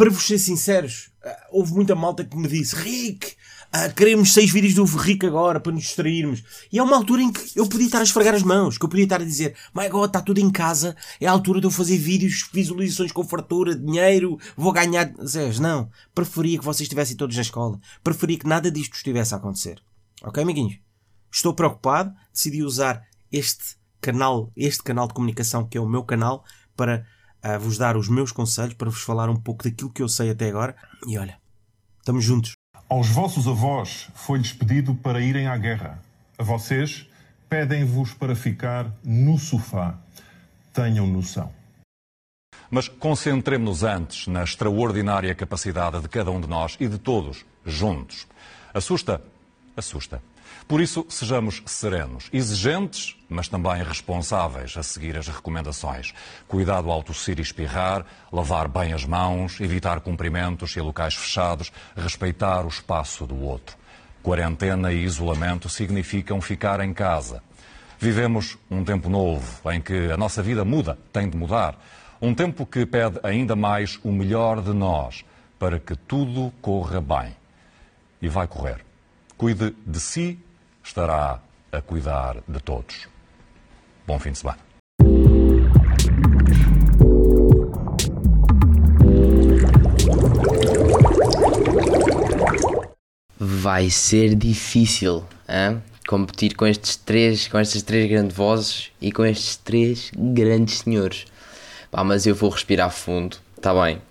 para vos ser sinceros, ah, houve muita malta que me disse: Rick, ah, queremos seis vídeos do Rick agora para nos distrairmos. E é uma altura em que eu podia estar a esfregar as mãos, que eu podia estar a dizer: My God, está tudo em casa, é a altura de eu fazer vídeos, visualizações com fartura, dinheiro, vou ganhar. Zés, não. Preferia que vocês estivessem todos na escola. Preferia que nada disto estivesse a acontecer. Ok, amiguinhos? Estou preocupado, decidi usar este canal, este canal de comunicação que é o meu canal, para uh, vos dar os meus conselhos, para vos falar um pouco daquilo que eu sei até agora. E olha, estamos juntos. Aos vossos avós foi-lhes pedido para irem à guerra. A vocês pedem-vos para ficar no sofá. Tenham noção. Mas concentremos-nos antes na extraordinária capacidade de cada um de nós e de todos, juntos. Assusta? Assusta. Por isso, sejamos serenos, exigentes, mas também responsáveis a seguir as recomendações. Cuidado ao tossir e espirrar, lavar bem as mãos, evitar cumprimentos e locais fechados, respeitar o espaço do outro. Quarentena e isolamento significam ficar em casa. Vivemos um tempo novo em que a nossa vida muda, tem de mudar. Um tempo que pede ainda mais o melhor de nós para que tudo corra bem. E vai correr. Cuide de si, estará a cuidar de todos. Bom fim de semana. Vai ser difícil hein? competir com estes três, com estas três grandes vozes e com estes três grandes senhores. Pá, mas eu vou respirar fundo, está bem?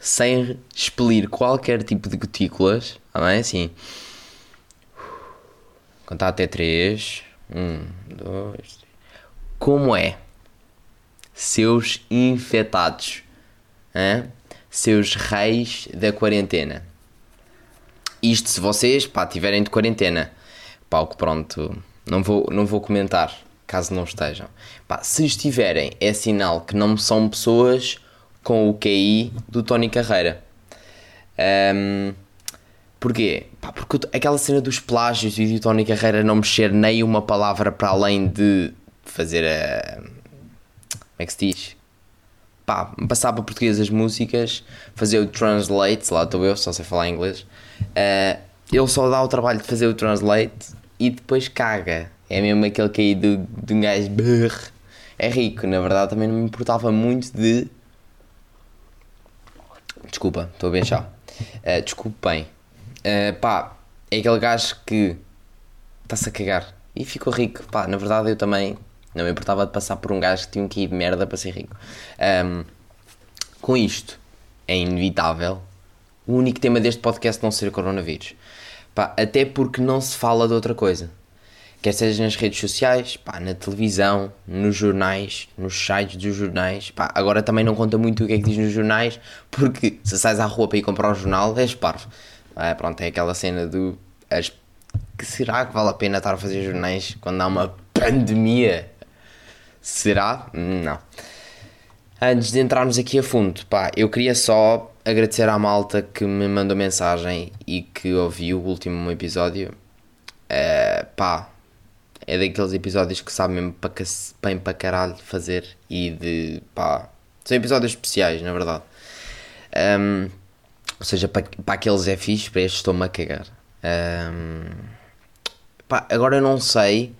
Sem expelir qualquer tipo de gotículas, está bem? Assim, Contar até três. Um, dois, três. Como é? Seus infectados. Hein? Seus reis da quarentena. Isto se vocês, pá, tiverem de quarentena. Pá, o que pronto, não vou, não vou comentar, caso não estejam. Pá, se estiverem, é sinal que não são pessoas com o QI do Tony Carreira. Um, Porquê? Pá, porque aquela cena dos plágios e de Tony Carreira não mexer nem uma palavra para além de fazer a. Como é que se diz? Pá, passar para português as músicas, fazer o translate, lá estou eu, só sei falar inglês. Uh, ele só dá o trabalho de fazer o translate e depois caga. É mesmo aquele que aí de, um gajo. Brrr. É rico, na verdade também não me importava muito de. Desculpa, estou a bem chá. Uh, desculpem, Uh, pá, é aquele gajo que está-se a cagar e ficou rico. Pá, na verdade eu também não me importava de passar por um gajo que tinha um QI de merda para ser rico. Um, com isto, é inevitável o único tema deste podcast não ser coronavírus. Pá, até porque não se fala de outra coisa. Quer seja nas redes sociais, pá, na televisão, nos jornais, nos sites dos jornais. Pá, agora também não conta muito o que é que diz nos jornais, porque se sais à rua para ir comprar um jornal, és parvo. É, pronto, é aquela cena do. As, que será que vale a pena estar a fazer jornais quando há uma pandemia? Será? Não. Antes de entrarmos aqui a fundo, pá, eu queria só agradecer à malta que me mandou mensagem e que ouviu o último episódio. Uh, pá, é daqueles episódios que sabe mesmo para, bem para caralho fazer e de pá. São episódios especiais, na verdade. Um, ou seja, para, para aqueles é fixe, para estes estou-me a cagar. Um, pá, agora eu não sei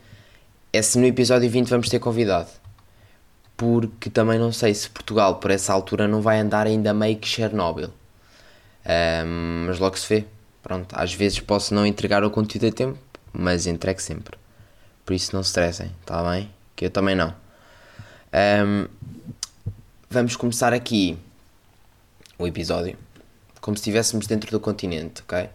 é se no episódio 20 vamos ter convidado. Porque também não sei se Portugal, por essa altura, não vai andar ainda meio que Chernobyl. Um, mas logo se vê. Pronto, às vezes posso não entregar o conteúdo a tempo, mas entrego sempre. Por isso não se estressem, está bem? Que eu também não. Um, vamos começar aqui o episódio como se estivéssemos dentro do continente, ok?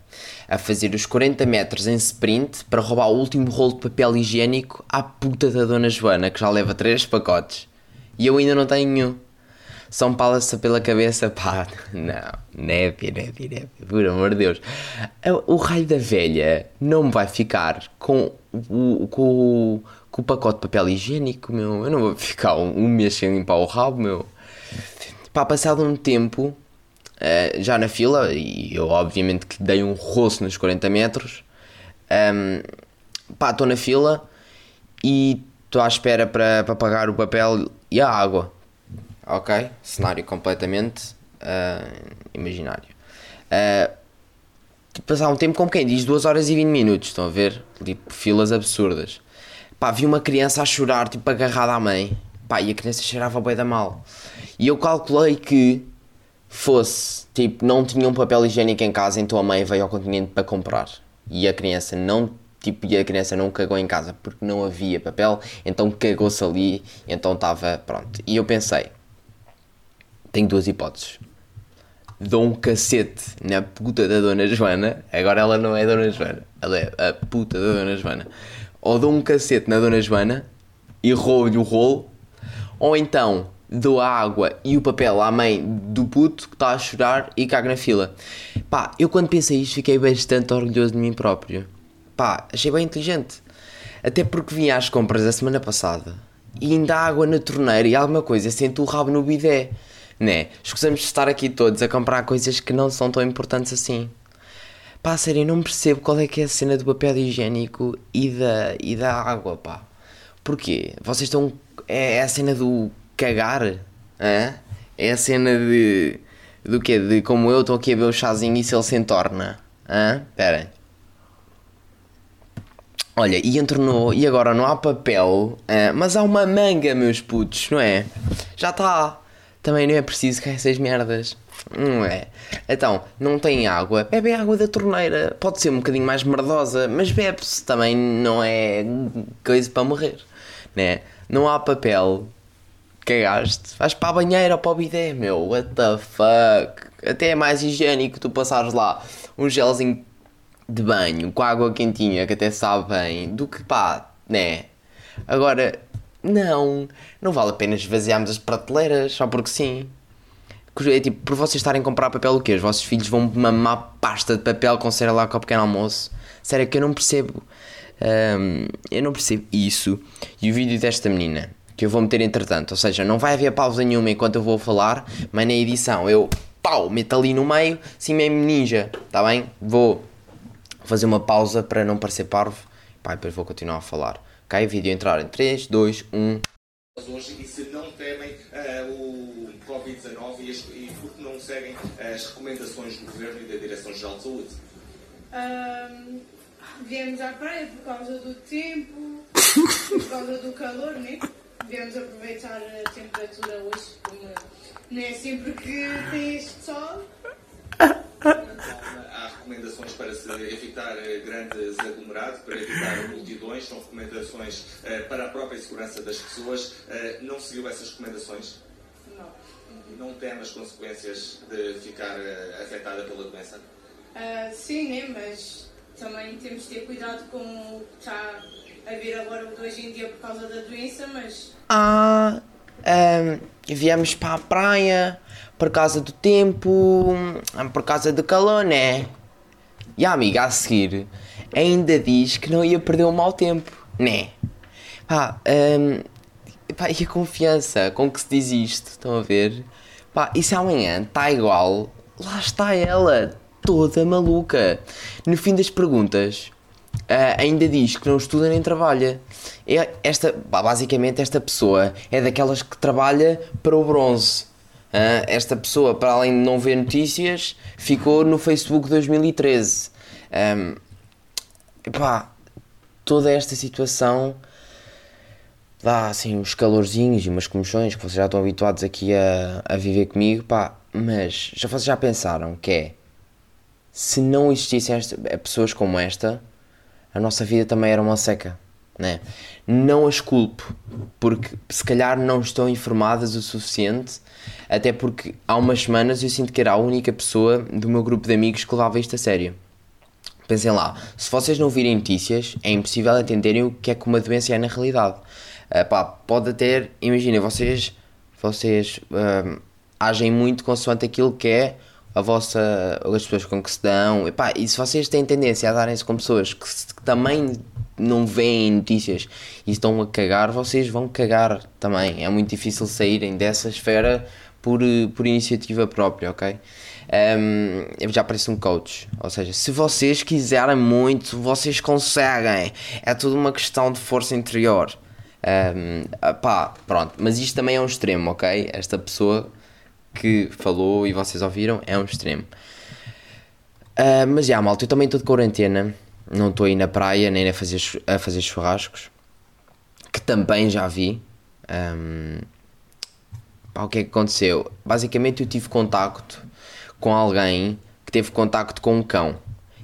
A fazer os 40 metros em sprint para roubar o último rolo de papel higiênico à puta da Dona Joana, que já leva 3 pacotes. E eu ainda não tenho nenhum. São pala-se pela cabeça, pá, não, neve, neve, neve, por amor de Deus. O raio da velha não me vai ficar com o, com com o pacote de papel higiênico, meu. Eu não vou ficar um, um mês sem limpar o rabo, meu. Pá, passado um tempo, uh, já na fila, e eu obviamente que dei um roço nos 40 metros. Um, pá, estou na fila e estou à espera para, pagar o papel e a água. Ok? Cenário completamente uh, imaginário. Uh, passar um tempo como quem diz 2 horas e 20 minutos, estão a ver? Tipo, filas absurdas. Pá, vi uma criança a chorar, tipo, agarrada à mãe. Pá, e a criança cheirava bem da mal. E eu calculei que fosse, tipo, não tinha um papel higiênico em casa, então a mãe veio ao continente para comprar. E a criança não, tipo, e a criança não cagou em casa porque não havia papel, então cagou-se ali, então estava, pronto. E eu pensei, tenho duas hipóteses. Dou um cacete na puta da Dona Joana, agora ela não é Dona Joana, ela é a puta da Dona Joana. Ou dou um cacete na Dona Joana e roubo-lhe o rolo, ou então dou a água e o papel à mãe do puto que está a chorar e caga na fila. Pá, eu quando pensei isto fiquei bastante orgulhoso de mim próprio. Pá, achei bem inteligente. Até porque vim às compras a semana passada e ainda há água na torneira e alguma coisa, sento o rabo no bidé. Né? Escusamos de estar aqui todos a comprar coisas que não são tão importantes assim. Pá, sério, eu não percebo qual é que é a cena do papel higiênico e da, e da água, pá. Porquê? Vocês estão... É, é a cena do cagar? Hã? É a cena de. Do quê? De como eu estou aqui a ver o chazinho e se ele se entorna? Hã? Espera. Olha, e entornou, e agora não há papel, hã? mas há uma manga, meus putos, não é? Já está. Também não é preciso que essas merdas. Não é? Então, não tem água, bebe água da torneira. Pode ser um bocadinho mais merdosa, mas bebe-se. Também não é coisa para morrer, né? Não há papel, cagaste, vais para a banheira ou para o bidé, meu, what the fuck. Até é mais higiênico tu passares lá um gelzinho de banho com água quentinha que até sabe bem do que pá, né? Agora, não, não vale a pena esvaziarmos as prateleiras só porque sim. É tipo, por vocês estarem a comprar papel o quê? Os vossos filhos vão mamar pasta de papel com cera lá com o pequeno almoço? Sério que eu não percebo. Um, eu não percebo isso. E o vídeo desta menina que eu vou meter entretanto. Ou seja, não vai haver pausa nenhuma enquanto eu vou falar, mas na edição eu pau, meto ali no meio, assim mesmo ninja, está bem? Vou fazer uma pausa para não parecer parvo, pá, depois vou continuar a falar. Cai o vídeo entrar em 3, 2, 1. Hoje, e se não temem uh, o Covid-19 e, e porque não seguem as recomendações do Governo e da Direção-Geral de Saúde? Um, viemos à praia por causa do tempo, por causa do calor, né? Devemos aproveitar a temperatura hoje, como não é sempre que tem este sol. Há recomendações para se evitar eh, grandes aglomerados, para evitar multidões, são recomendações uh, para a própria segurança das pessoas. Uh, não seguiu essas recomendações? Não. Não teme as consequências de ficar uh, afetada pela doença? sim, né? mas também temos de ter cuidado com o que está a vir agora hoje em dia por causa da doença, mas ah, um, viemos para a praia por causa do tempo, por causa do calor, né? E a amiga a seguir ainda diz que não ia perder o mau tempo, né? Pá, um, pá, e a confiança com que se diz isto, estão a ver? Pá, e se amanhã está igual, lá está ela, toda maluca. No fim das perguntas, uh, ainda diz que não estuda nem trabalha. É esta, basicamente, esta pessoa é daquelas que trabalha para o bronze. Uh, esta pessoa, para além de não ver notícias, ficou no Facebook 2013. Um, epá, toda esta situação dá assim uns calorzinhos e umas comoções que vocês já estão habituados aqui a, a viver comigo, pá, mas já vocês já pensaram que é se não existissem esta, pessoas como esta, a nossa vida também era uma seca. Né? Não as culpo, porque se calhar não estão informadas o suficiente, até porque há umas semanas eu sinto que era a única pessoa do meu grupo de amigos que levava isto a sério. Pensem lá, se vocês não virem notícias, é impossível entenderem o que é que uma doença é na realidade. Uh, pá, pode ter, imaginem, vocês, vocês uh, agem muito consoante aquilo que é a vossa, as pessoas com que se dão, e, pá, e se vocês têm tendência a darem-se com pessoas que, que, também não veem notícias e estão a cagar, vocês vão cagar também. É muito difícil saírem dessa esfera por, por iniciativa própria, ok? Um, eu já pareço um coach, ou seja, se vocês quiserem muito, vocês conseguem. É tudo uma questão de força interior. Um, pá, pronto, mas isto também é um extremo, ok? Esta pessoa que falou e vocês ouviram é um extremo. Ah, mas já, malta, eu também estou de quarentena. Não estou aí na praia nem a fazer, a fazer churrascos. Que também já vi. Ahm, pá, o que é que aconteceu? Basicamente eu tive contacto com alguém que teve contacto com um cão.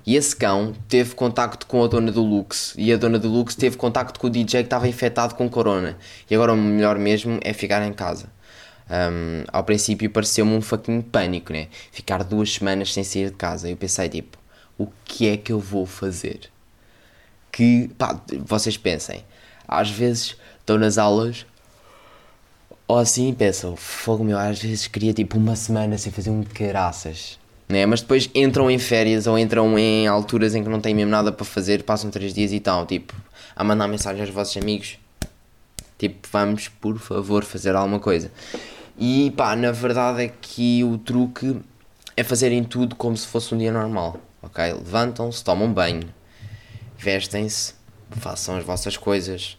E esse cão teve contacto com a dona do Lux. E a dona do Lux teve contacto com o DJ que estava infectado com corona. E agora o melhor mesmo é ficar em casa. Um, ao princípio pareceu-me um fucking pânico, né? Ficar duas semanas sem sair de casa. Eu pensei, tipo, o que é que eu vou fazer? Que, pá, vocês pensem, às vezes estão nas aulas ou assim pensam, fogo meu, às vezes queria tipo uma semana sem fazer um caraças. Né? Mas depois entram em férias ou entram em alturas em que não têm mesmo nada para fazer, passam três dias e tal, tipo, a mandar mensagem aos vossos amigos. Tipo, vamos, por favor, fazer alguma coisa. E pá, na verdade é que o truque é fazerem tudo como se fosse um dia normal, ok? Levantam-se, tomam banho, vestem-se, façam as vossas coisas,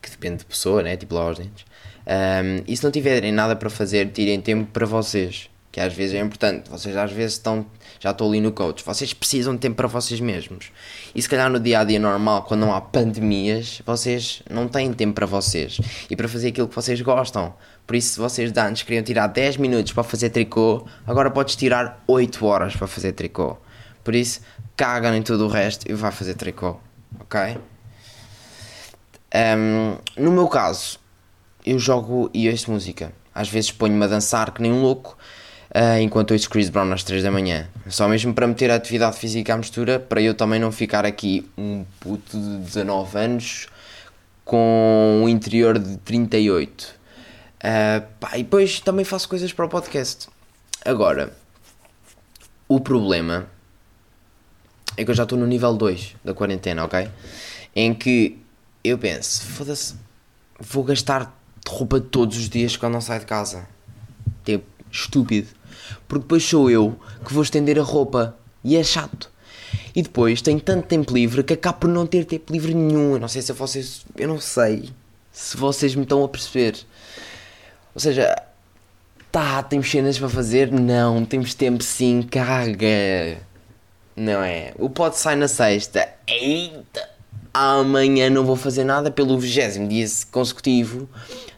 que depende de pessoa, né? Tipo, dentes. Um, e se não tiverem nada para fazer, tirem tempo para vocês, que às vezes é importante. Vocês às vezes estão, já estou ali no coach, vocês precisam de tempo para vocês mesmos. E se calhar no dia a dia normal, quando não há pandemias, vocês não têm tempo para vocês e para fazer aquilo que vocês gostam. Por isso, se vocês de antes queriam tirar 10 minutos para fazer tricô, agora podes tirar 8 horas para fazer tricô. Por isso, cagam em tudo o resto e vai fazer tricô, ok? Um, no meu caso, eu jogo e ouço música. Às vezes ponho-me a dançar que nem um louco, ah, enquanto ouço Chris Brown às 3 da manhã. Só mesmo para meter a atividade física à mistura, para eu também não ficar aqui um puto de 19 anos com um interior de 38. Ah, pá, e depois também faço coisas para o podcast. Agora, o problema é que eu já estou no nível 2 da quarentena, ok? Em que eu penso, foda-se, vou gastar roupa todos os dias quando não saio de casa. Tipo, estúpido. Porque depois sou eu que vou estender a roupa e é chato. E depois tenho tanto tempo livre que acabo por não ter tempo livre nenhum. Eu não sei se vocês. Eu não sei se vocês me estão a perceber. Ou seja, tá, temos cenas para fazer? Não, temos tempo sim, caga. Não é? O pod sai na sexta. Eita! Amanhã não vou fazer nada pelo vigésimo dia consecutivo,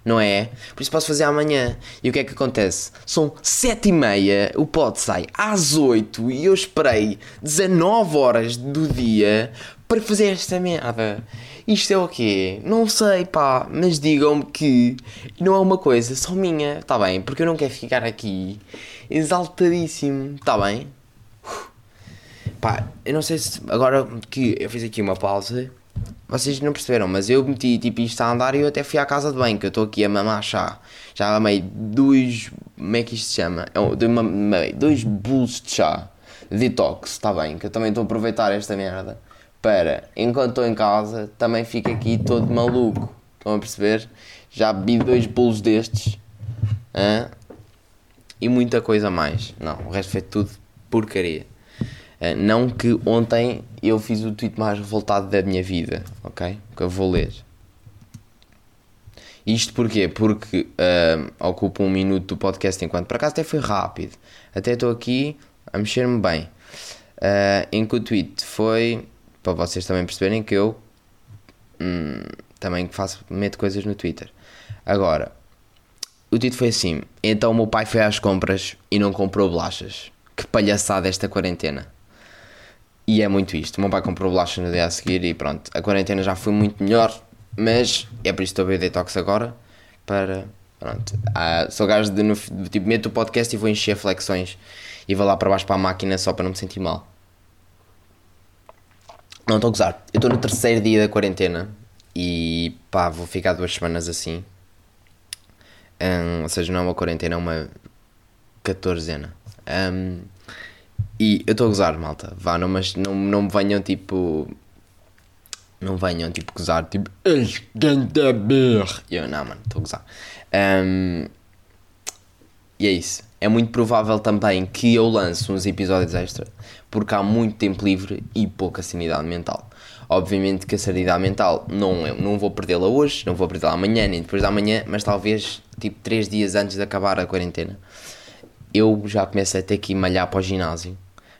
não é? Por isso posso fazer amanhã. E o que é que acontece? São sete e meia, o pod sai às 8 e eu esperei 19 horas do dia para fazer esta merda. Isto é o quê? Não sei, pá, mas digam-me que não é uma coisa só minha, tá bem? Porque eu não quero ficar aqui exaltadíssimo, tá bem? Pá, eu não sei se agora que eu fiz aqui uma pausa, vocês não perceberam, mas eu meti tipo isto a andar e eu até fui à casa de banho, que eu estou aqui a mamar chá. Já amei dois. Como é que isto se chama? Eu dei uma- mamei dois bolos de chá. Detox, está bem, que eu também estou a aproveitar esta merda para, enquanto estou em casa, também fico aqui todo maluco. Estão a perceber? Já bebi dois bolos destes. e muita coisa mais. Não, o resto foi tudo porcaria. Não que ontem eu fiz o tweet mais revoltado da minha vida, ok? Que eu vou ler. Isto porquê? Porque uh, ocupa um minuto do podcast enquanto por acaso até foi rápido. Até estou aqui a mexer-me bem. Uh, em que o tweet foi para vocês também perceberem que eu hum, também faço, meto coisas no Twitter. Agora, o tweet foi assim: então o meu pai foi às compras e não comprou bolachas. Que palhaçada esta quarentena. E é muito isto. O meu pai comprou bolachas no dia a seguir e pronto. A quarentena já foi muito melhor, mas é por isso que estou a ver detox agora. Para. Pronto. Ah, sou gajo de, no, tipo, meto o podcast e vou encher flexões e vou lá para baixo para a máquina só para não me sentir mal. Não estou a gozar. Eu estou no terceiro dia da quarentena e pá, vou ficar duas semanas assim. Hum, ou seja, não é uma quarentena, é uma quatorzena. Hum, e eu estou a gozar, malta. Vá, não, mas não, não me venham tipo. Não venham tipo gozar, tipo. Eu não, mano, estou a gozar. Hum, e é isso. é muito provável também que eu lance uns episódios extra, porque há muito tempo livre e pouca sanidade mental. Obviamente que a sanidade mental não, é- não vou perdê-la hoje, não vou perdê-la amanhã, nem depois da amanhã, mas talvez tipo 3 dias antes de acabar a quarentena. Eu já começo a ter que malhar para o ginásio,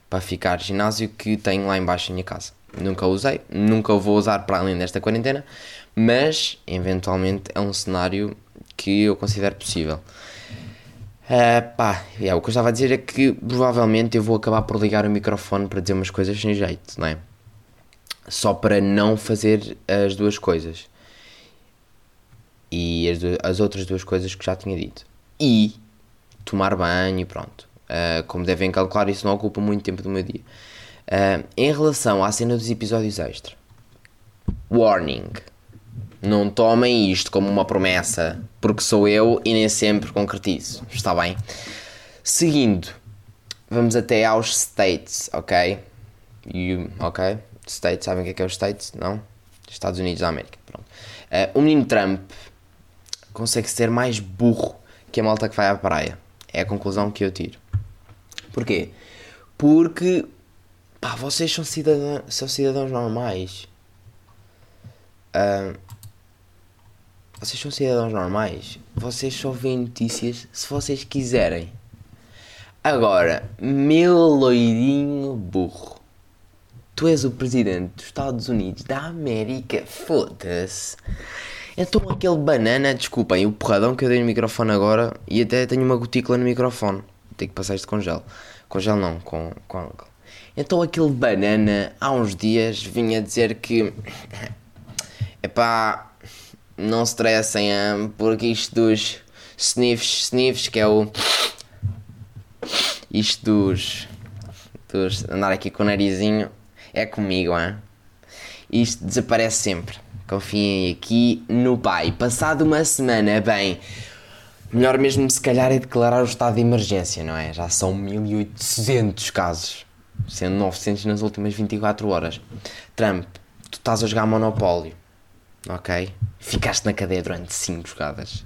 para ficar ginásio que tenho lá embaixo em minha casa. Nunca usei, nunca vou usar para além desta quarentena, mas eventualmente é um cenário que eu considero possível. Ah, pá, é, o que eu estava a dizer é que provavelmente eu vou acabar por ligar o microfone para dizer umas coisas sem jeito, não é? Só para não fazer as duas coisas. E as, du- as outras duas coisas que já tinha dito. E tomar banho e pronto. Ah, como devem calcular, isso não ocupa muito tempo do meu dia. Ah, em relação à cena dos episódios extra, warning. Não tomem isto como uma promessa, porque sou eu e nem sempre concretizo. Está bem? Seguindo, vamos até aos States, ok? You, ok? States, sabem o que é que é os States? Não? Estados Unidos da América. Pronto. Eh, o menino Trump consegue ser mais burro que a malta que vai à praia. É a conclusão que eu tiro. Porquê? Porque pá, vocês são cidadãos, são cidadãos normais. Ah, vocês são cidadãos normais. Vocês só veem notícias se vocês quiserem. Agora, meu loirinho burro. Tu és o presidente dos Estados Unidos da América. Foda-se. Então aquele banana, desculpem, o porradão que eu dei no microfone agora e até tenho uma gotícula no microfone. Tenho que passar isto com gel. Com gel não, com, com. Então aquele banana, há uns dias, vinha dizer que... Epá, não se estressem, ah, porque isto dos sniffs, sniffs, que é o... Isto dos... dos andar aqui com o narizinho, é comigo, hein? Isto desaparece sempre. Confiem aqui no pai. Passado uma semana, bem, melhor mesmo se calhar é declarar o estado de emergência, não é? Já são 1800 casos, sendo 900 nas últimas 24 horas. Trump, tu estás a jogar Monopólio, ok? Ficaste na cadeia durante 5 jogadas.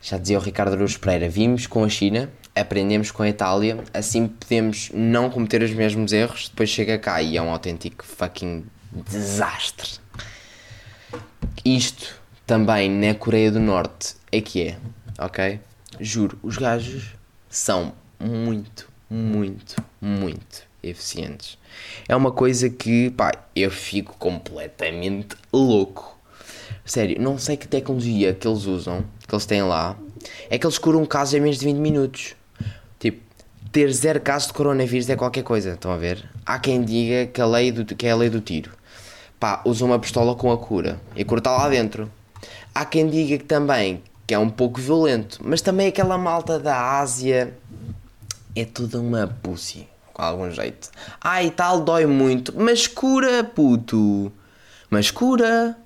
Já dizia o Ricardo Araújo Pereira, vimos com a China, aprendemos com a Itália, assim podemos não cometer os mesmos erros, depois chega cá e é um autêntico fucking desastre. Isto também na Coreia do Norte é que é, ok? Juro, os gajos são muito, muito, muito eficientes. É uma coisa que, pá, eu fico completamente louco. Sério, não sei que tecnologia que eles usam, que eles têm lá, é que eles curam casos em menos de 20 minutos. Tipo, ter zero casos de coronavírus é qualquer coisa, estão a ver? Há quem diga que, a lei do, que é a lei do tiro. Pá, usa uma pistola com a cura e corta lá dentro. Há quem diga que também que é um pouco violento, mas também aquela malta da Ásia é toda uma pussy, com algum jeito. Ai, tal dói muito, mas cura, puto. Mas cura.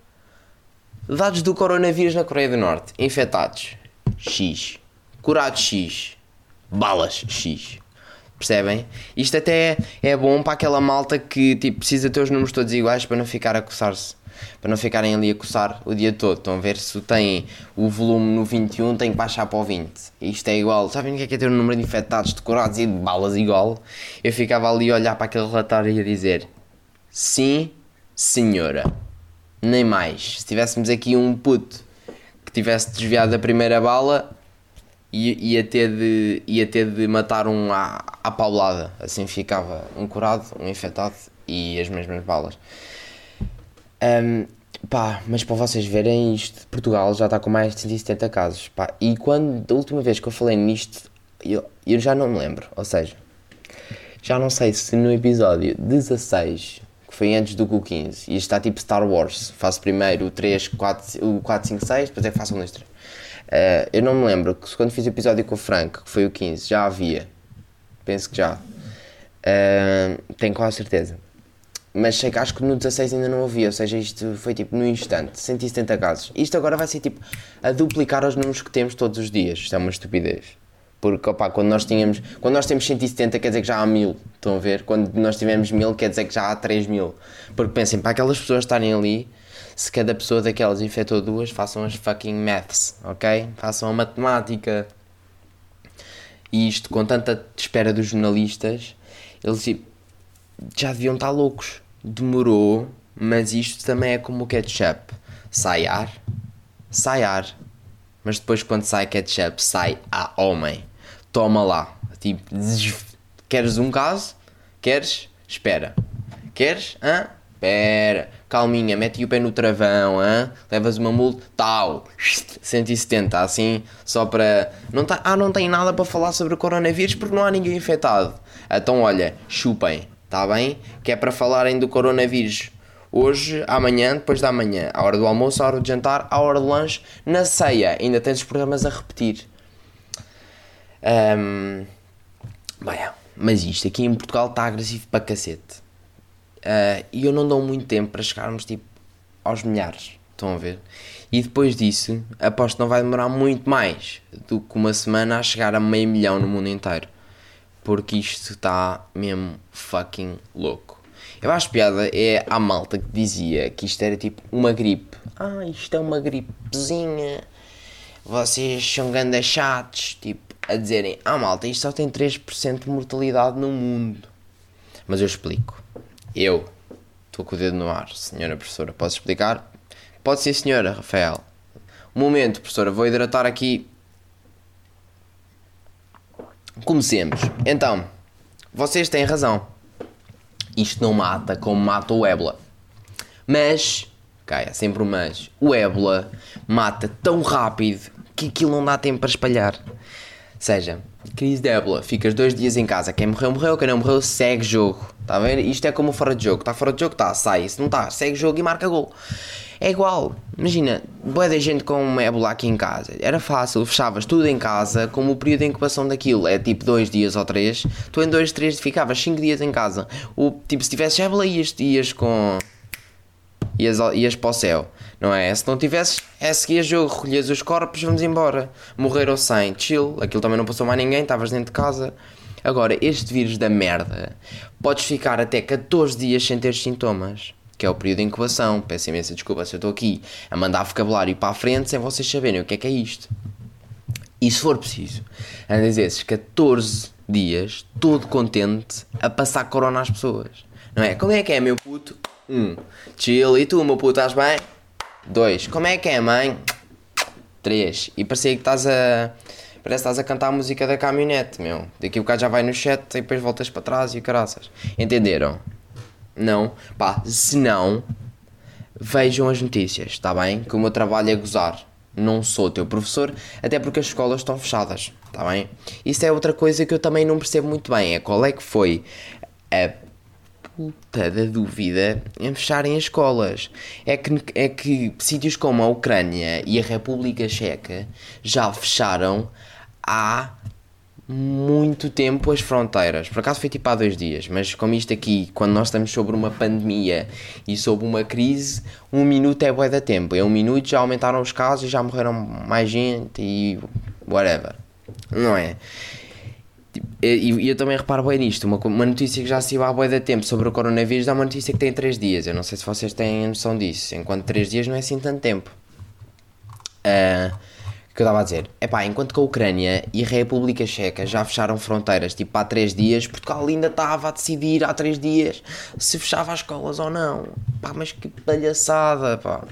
Dados do coronavírus na Coreia do Norte. Infectados. X. Curados X. Balas X. Percebem? Isto até é bom para aquela malta que tipo, precisa ter os números todos iguais para não ficar a coçar-se. Para não ficarem ali a coçar o dia todo. Estão a ver se tem o volume no 21, tem que baixar para o 20. Isto é igual. Sabem o que é, que é ter um número de infectados, de curados e de balas igual? Eu ficava ali a olhar para aquele relatório e a dizer: Sim, senhora. Nem mais. Se tivéssemos aqui um puto que tivesse desviado a primeira bala, ia, ter, de, ia ter de matar um à, à paulada. Assim ficava um curado, um infectado e as mesmas balas. Um, pá, mas para vocês verem isto, Portugal já está com mais de 170 casos. Pá, e quando, da última vez que eu falei nisto, eu, eu já não me lembro. Ou seja, já não sei se no episódio 16 que foi antes do Q 15. E está tipo Star Wars. Faço primeiro o 3, 4, o 4, 5, 6, depois é que faço um 2, 3. Uh, eu não me lembro que quando fiz o episódio com o Frank, que foi o 15, já havia. Penso que já. Uh, tenho quase certeza. Mas sei que acho que no 16 ainda não havia, ou seja, isto foi tipo no instante, 170 casos. Isto agora vai ser tipo a duplicar os números que temos todos os dias. Isto é uma estupidez. Porque opa, quando nós tínhamos, quando nós temos 170 quer dizer que já há 1000, estão a ver? Quando nós tivemos 1000 quer dizer que já há 3000. Porque pensem, para aquelas pessoas estarem ali, se cada pessoa daquelas infectou duas, façam as fucking maths, ok? Façam a matemática. E isto, com tanta espera dos jornalistas, eles tipo, já deviam estar loucos. Demorou, mas isto também é como o ketchup. Sai ar, sai ar. Mas depois quando sai ketchup, sai a homem. Toma lá. Tipo, queres um caso? Queres? Espera. Queres? Hã? Espera. Calminha, mete o pé no travão, hã? Levas uma multa, tal. 170, assim, só para. Não tá... Ah, não tem nada para falar sobre o coronavírus porque não há ninguém infectado. Então, olha, chupem, tá bem? Que é para falarem do coronavírus hoje, amanhã, depois da manhã, à hora do almoço, à hora do jantar, à hora do lanche, na ceia. Ainda tens os programas a repetir. Um, bem, mas isto aqui em Portugal está agressivo para cacete. Uh, e eu não dou muito tempo para chegarmos tipo aos milhares. Estão a ver? E depois disso, aposto que não vai demorar muito mais do que uma semana a chegar a meio milhão no mundo inteiro. Porque isto está mesmo fucking louco. Eu acho piada é a malta que dizia que isto era tipo uma gripe. Ah, isto é uma gripezinha. Vocês são grandes chatos. Tipo, a dizerem, ah malta, isto só tem 3% de mortalidade no mundo. Mas eu explico. Eu estou com o dedo no ar, senhora professora. Posso explicar? Pode ser, senhora, Rafael. Um momento, professora, vou hidratar aqui. Comecemos. Então, vocês têm razão. Isto não mata como mata o ébola. Mas, ok, é sempre um mas. O ébola mata tão rápido que aquilo não dá tempo para espalhar. Seja, crise de ébola, ficas dois dias em casa, quem morreu, morreu, quem não morreu, segue jogo. Está a ver? Isto é como fora de jogo. Está fora de jogo, está, sai. Se não está, segue jogo e marca gol. É igual. Imagina, boa da gente com ébola aqui em casa. Era fácil, fechavas tudo em casa, como o período de incubação daquilo é tipo dois dias ou três. Tu em dois, três ficavas cinco dias em casa. O, tipo, se tivesse ébola, ias, ias com. Ias, ias para o céu, não é? Se não tivesses, é seguir jogo, recolhias os corpos, vamos embora. Morreram sem, chill, aquilo também não passou mais ninguém, estavas dentro de casa. Agora, este vírus da merda, podes ficar até 14 dias sem ter sintomas, que é o período de incubação. Peço imensa desculpa se eu estou aqui a mandar vocabulário para a frente sem vocês saberem o que é que é isto. E se for preciso, andas esses 14 dias, todo contente, a passar corona às pessoas. Não é? Como é que é, meu puto? Um. Chill. E tu, meu puto, estás bem? Dois. Como é que é, mãe? Três. E parecia que estás a Parece que estás a cantar a música da caminhonete, meu. Daqui o bocado já vai no chat e depois voltas para trás e caraças. Entenderam? Não? Pá, se não, vejam as notícias, está bem? Que o meu trabalho é gozar. Não sou teu professor, até porque as escolas estão fechadas, está bem? Isso é outra coisa que eu também não percebo muito bem. É qual é que foi a puta da dúvida em fecharem as escolas. É que, é que sítios como a Ucrânia e a República Checa já fecharam há muito tempo as fronteiras. Por acaso foi tipo há dois dias, mas como isto aqui, quando nós estamos sobre uma pandemia e sobre uma crise, um minuto é bué da tempo. Em um minuto já aumentaram os casos e já morreram mais gente e whatever. Não é? E eu também reparo bem nisto. Uma, uma notícia que já se há bué da tempo sobre o coronavírus é uma notícia que tem 3 dias. Eu não sei se vocês têm noção disso. Enquanto 3 dias não é assim tanto tempo. Uh, que eu estava a dizer, é pá, enquanto que a Ucrânia e a República Checa já fecharam fronteiras tipo há 3 dias, Portugal ainda estava a decidir há 3 dias se fechava as escolas ou não. Pá, mas que palhaçada, pá.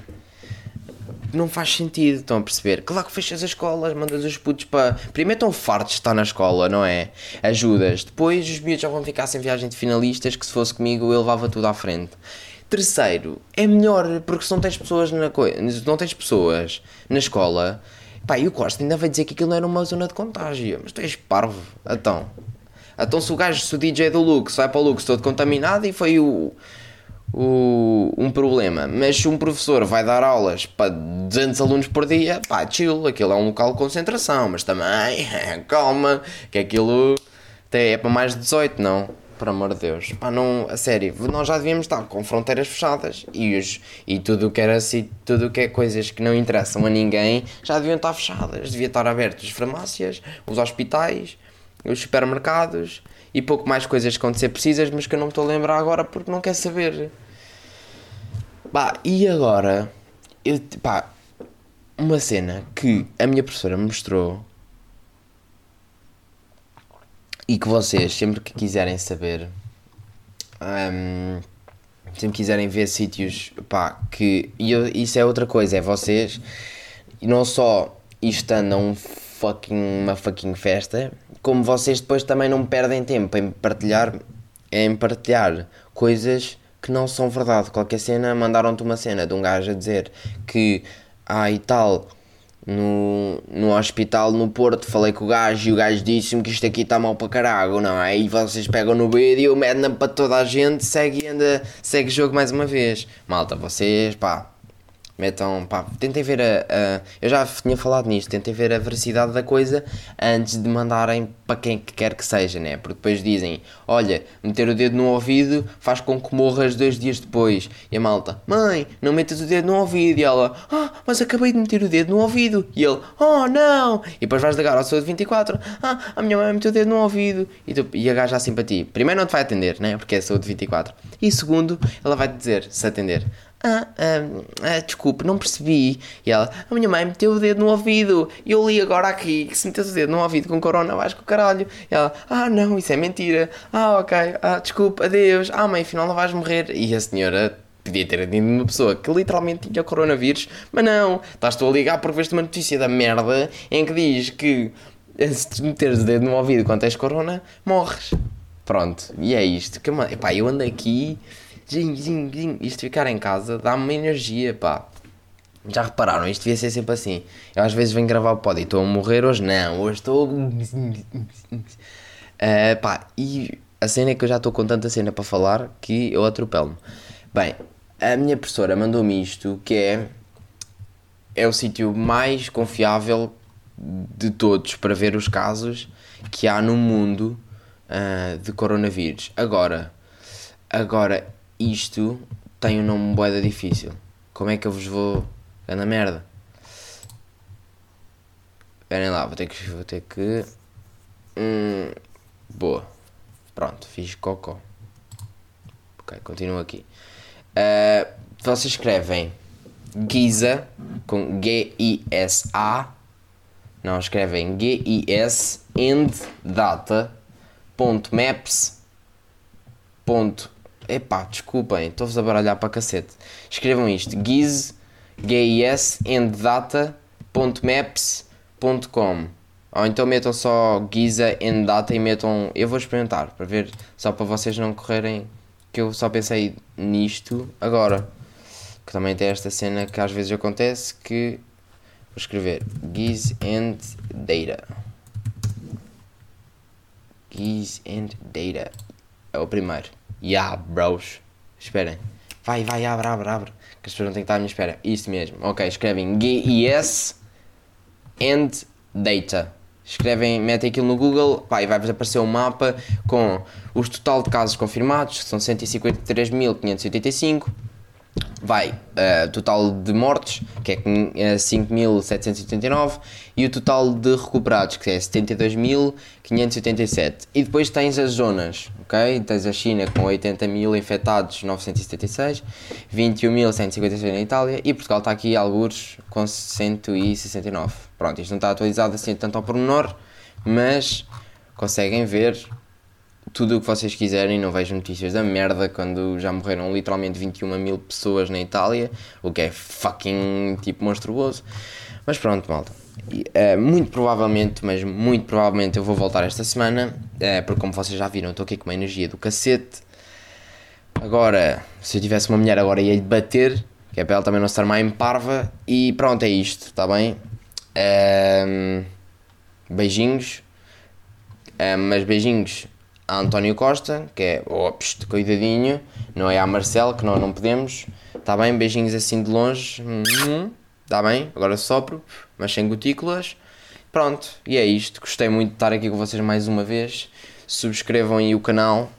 Não faz sentido, estão a perceber? Claro que fechas as escolas, mandas os putos para. Primeiro estão fartos de estar na escola, não é? Ajudas. Depois os miúdos já vão ficar sem viagem de finalistas, que se fosse comigo eu levava tudo à frente. Terceiro, é melhor porque se não tens pessoas na, co... não tens pessoas na escola, Pá, e o Costa ainda vai dizer que aquilo não era uma zona de contágio. Mas tu és parvo. Então. Então se o gajo, se o DJ do Lux vai para o Lux todo contaminado e foi o, o, um problema. Mas se um professor vai dar aulas para 200 alunos por dia, pá, chill, aquilo é um local de concentração. Mas também, calma, que aquilo é para mais de 18, não? Por amor de Deus. Pá, não, a sério, nós já devíamos estar com fronteiras fechadas e, os, e tudo o que era assim, tudo o que é coisas que não interessam a ninguém já deviam estar fechadas. Devia estar abertas as farmácias, os hospitais, os supermercados e pouco mais coisas que vão ser precisas, mas que eu não me estou a lembrar agora porque não quer saber. Pá, e agora, eu, pá, uma cena que a minha professora me mostrou e que vocês, sempre que quiserem saber, hum, sempre quiserem ver sítios, pá, que. E eu- isso é outra coisa, é vocês, não só isto anda um fucking, uma fucking festa, como vocês depois também não perdem tempo em partilhar, em partilhar coisas que não são verdade. Qualquer cena, mandaram-te uma cena de um gajo a dizer que, ah e tal, no, no hospital no Porto, falei com o gajo e o gajo disse-me que isto aqui está mal para caralho, não é? E vocês pegam no vídeo, metem para toda a gente, segue e anda, segue o jogo mais uma vez. Malta, vocês, pá, metam, pá, tentem ver a, a- Eu já tinha falado nisto, tentem ver a veracidade da coisa antes de mandarem para quem que quer que seja, né? Porque depois dizem, olha, meter o dedo no ouvido faz com que morras dois dias depois. E a malta, mãe, não metas o dedo no ouvido. E ela, ah, mas acabei de meter o dedo no ouvido. E ele, oh não. E depois vais ligar ao saúde 24, ah, a minha mãe meteu o dedo no ouvido. E, tu, e a gaja assim para ti, primeiro não te vai atender, né? Porque é saúde 24. E segundo, ela vai te dizer, se atender, ah, ah, ah, desculpe, não percebi. E ela, a minha mãe meteu o dedo no ouvido. E eu li agora aqui que se metesse o dedo no ouvido com corona, vais com o caralho. E ela, ah, não, isso é mentira. Ah, ok, ah, desculpe, adeus. Ah, mãe, afinal não vais morrer. E a senhora podia ter atendido uma pessoa que literalmente tinha coronavírus, mas não, estás tu a ligar porque veste uma notícia da merda em que diz que se te meteres o dedo no ouvido quando tens corona, morres. Pronto, e é isto. Que, ma- epá, eu ando aqui, zing, zing, zing. isto ficar em casa dá-me uma energia, pá. Já repararam, isto devia ser sempre assim. Eu às vezes venho gravar o pod e estou a morrer, hoje não, hoje estou. Eh, pá, e a cena é que eu já estou com tanta cena para falar que eu atropelo-me. Bem, a minha professora mandou-me isto que é. É o sítio mais confiável de todos para ver os casos que há no mundo ah, de coronavírus. Agora, agora isto tem um nome boeda difícil. Como é que eu vos vou. Na merda. Esperem lá, vou ter que. Vou ter que. Hum, boa. Pronto, fiz cocó. Ok, continuo aqui. Ah, vocês escrevem Giza com G-I-S-A. Não, escrevem G-I-S and data ponto maps ponto epá, desculpem, estou-vos a baralhar para cacete. Escrevam isto, giz ponto com. Ou então metam só Giza and data e metam, eu vou experimentar para ver, só para vocês não correrem que eu só pensei nisto agora. Que também tem esta cena que às vezes acontece que vou escrever Giz and Data. Giz and Data. É o primeiro Yeah, bros esperem. Vai, vai, abre, abre, abre que as pessoas não têm que estar à minha espera. Isso mesmo, ok, escrevem G-I-S and Data. Escrevem, metem aquilo no Google pá, e vai-vos aparecer um mapa com os total de casos confirmados que são 153.585 vai uh, total de mortes, que é quin- é 5.789, e o total de recuperados, que é 72.587. E depois tens as zonas, ok? Tens a China com 80.000 infectados, 976, 21.156 na Itália, e Portugal está aqui, alguns, com 169. Pronto, isto não está atualizado assim tanto ao pormenor, mas conseguem ver tudo o que vocês quiserem, não vejo notícias da merda quando já morreram literalmente 21 mil pessoas na Itália, o que é fucking tipo monstruoso. Mas pronto, malta. E, eh, muito provavelmente, mas muito provavelmente eu vou voltar esta semana, eh, porque como vocês já viram, estou aqui com uma energia do cacete. Agora, se eu tivesse uma mulher agora ia-lhe bater, que é para ela também não estar mais parva. E pronto, é isto, está bem? Ehm, beijinhos. Ah, mas beijinhos a António Costa, que é, oh, pst, cuidadinho, não é a Marcelo, que nós não podemos, está bem? Beijinhos assim de longe, está bem? Agora sopro, mas sem gotículas. Pronto, e é isto. Gostei muito de estar aqui com vocês mais uma vez. Subscrevam aí o canal.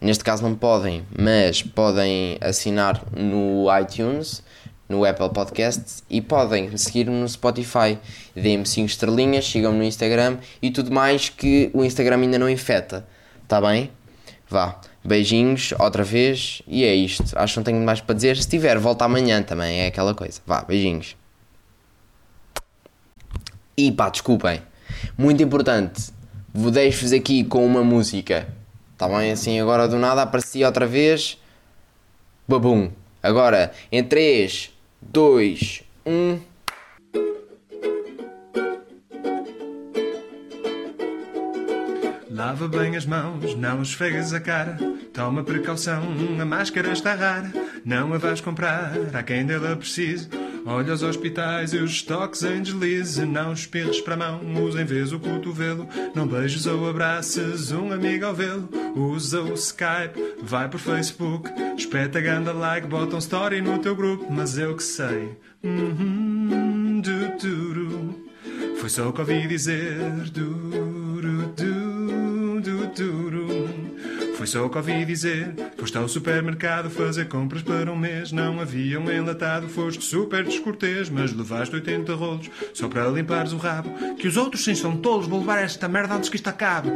Neste caso não podem, mas podem assinar no iTunes, no Apple Podcasts e podem seguir-me no Spotify. Deem-me 5 estrelinhas, sigam-me no Instagram e tudo mais que o Instagram ainda não infeta. Tá bem? Vá. Beijinhos outra vez e é isto. Acho que não tenho mais para dizer. Se tiver, volta amanhã também. É aquela coisa. Vá, beijinhos. E pá, desculpem. Muito importante. vou deixo-vos aqui com uma música. Está bem? Assim, agora do nada aparecia outra vez. Babum. Agora, em 3, 2, 1. Lava bem as mãos, não esfregas a cara. Toma precaução, a máscara está rara. Não a vais comprar, há quem dela precise. Olha os hospitais e os estoques em deslize. Não espirres para a mão, usa em vez o cotovelo. Não beijes ou abraças um amigo ao vê-lo. Usa o Skype, vai por Facebook. Espeta ganda like, bota um story no teu grupo. Mas eu que sei. Uhum, du, duru. Foi só o que ouvi dizer. Duru, Foi só o que ouvi dizer. Foste ao supermercado fazer compras para um mês. Não havia um enlatado. Foste super descortês, mas levaste 80 rolos só para limpares o rabo. Que os outros sim são tolos. Vou levar esta merda antes que isto acabe.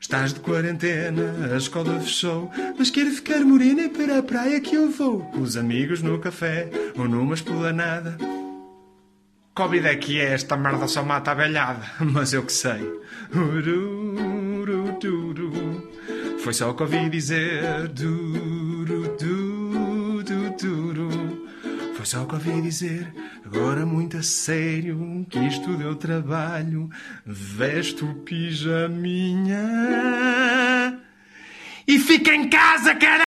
Estás de quarentena, a escola fechou, mas quero ficar morena para a praia que eu vou. Com os amigos no café ou numa esplanada. Covid é que é, esta merda só mata a velhada, mas eu que sei. Uru, uru, duru. Foi só o que ouvi dizer. Duru, duru, duru, duru. Foi só o que ouvi dizer. Agora muito a sério, que isto deu trabalho. Veste o pijaminha e fica em casa, cara!